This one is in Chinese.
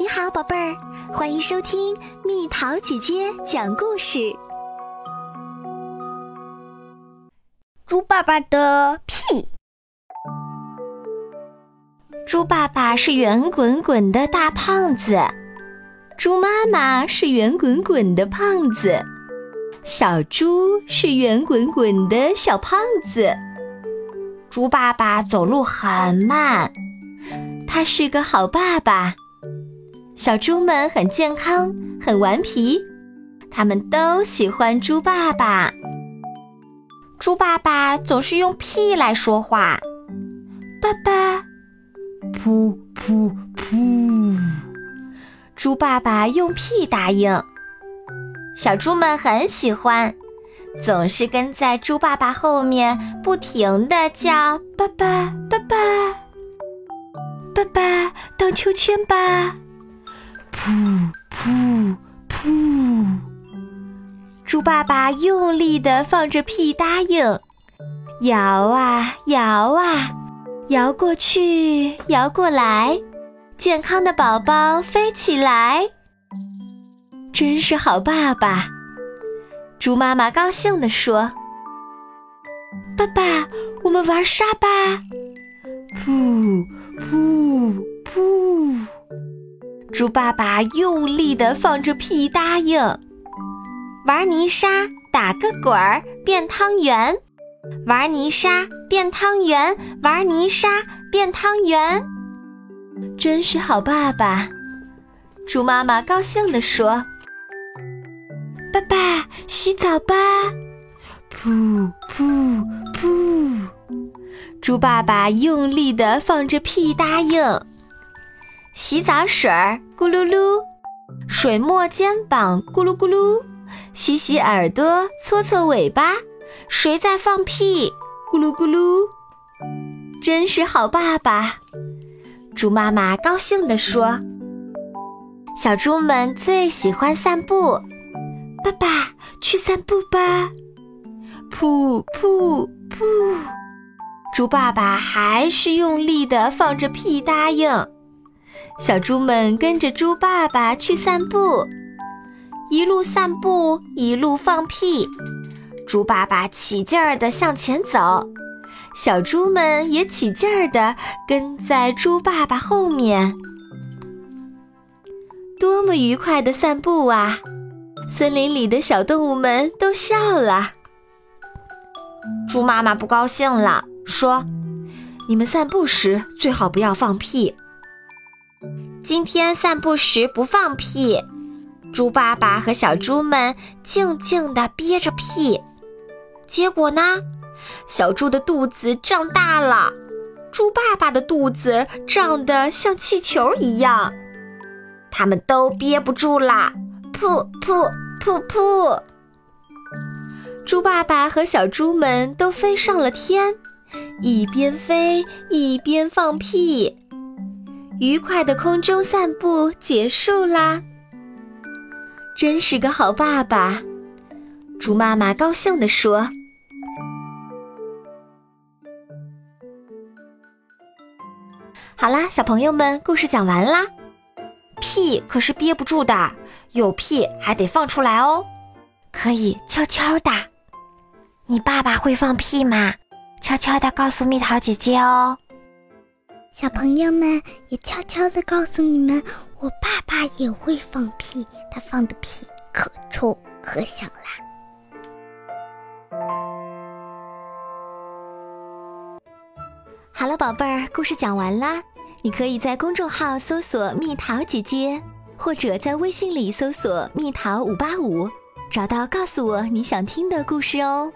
你好，宝贝儿，欢迎收听蜜桃姐姐讲故事。猪爸爸的屁。猪爸爸是圆滚滚的大胖子，猪妈妈是圆滚滚的胖子，小猪是圆滚滚的小胖子。猪爸爸走路很慢，他是个好爸爸。小猪们很健康，很顽皮，他们都喜欢猪爸爸。猪爸爸总是用屁来说话，爸爸，噗噗噗。猪爸爸用屁答应，小猪们很喜欢，总是跟在猪爸爸后面，不停的叫爸爸，爸爸，爸爸，荡秋千吧。噗噗噗！猪爸爸用力地放着屁，答应。摇啊摇啊，摇过去，摇过来，健康的宝宝飞起来。真是好爸爸！猪妈妈高兴地说：“爸爸，我们玩沙吧！”噗噗噗！猪爸爸用力地放着屁，答应玩泥沙，打个滚儿变汤圆，玩泥沙变汤圆，玩泥沙变汤圆，真是好爸爸！猪妈妈高兴地说：“爸爸，洗澡吧！”噗噗噗！猪爸爸用力地放着屁，答应。洗澡水儿咕噜噜，水没肩膀咕噜咕噜，洗洗耳朵搓搓尾巴，谁在放屁咕噜咕噜？真是好爸爸！猪妈妈高兴地说：“小猪们最喜欢散步，爸爸去散步吧！”噗噗噗！猪爸爸还是用力地放着屁，答应。小猪们跟着猪爸爸去散步，一路散步一路放屁。猪爸爸起劲儿地向前走，小猪们也起劲儿地跟在猪爸爸后面。多么愉快的散步啊！森林里的小动物们都笑了。猪妈妈不高兴了，说：“你们散步时最好不要放屁。”今天散步时不放屁，猪爸爸和小猪们静静地憋着屁。结果呢，小猪的肚子胀大了，猪爸爸的肚子胀得像气球一样，他们都憋不住啦，噗噗噗噗！猪爸爸和小猪们都飞上了天，一边飞一边放屁。愉快的空中散步结束啦，真是个好爸爸！猪妈妈高兴地说：“好啦，小朋友们，故事讲完啦。屁可是憋不住的，有屁还得放出来哦，可以悄悄的。你爸爸会放屁吗？悄悄的告诉蜜桃姐姐哦。”小朋友们也悄悄地告诉你们，我爸爸也会放屁，他放的屁可臭可响啦。好了，宝贝儿，故事讲完啦。你可以在公众号搜索“蜜桃姐姐”，或者在微信里搜索“蜜桃五八五”，找到告诉我你想听的故事哦。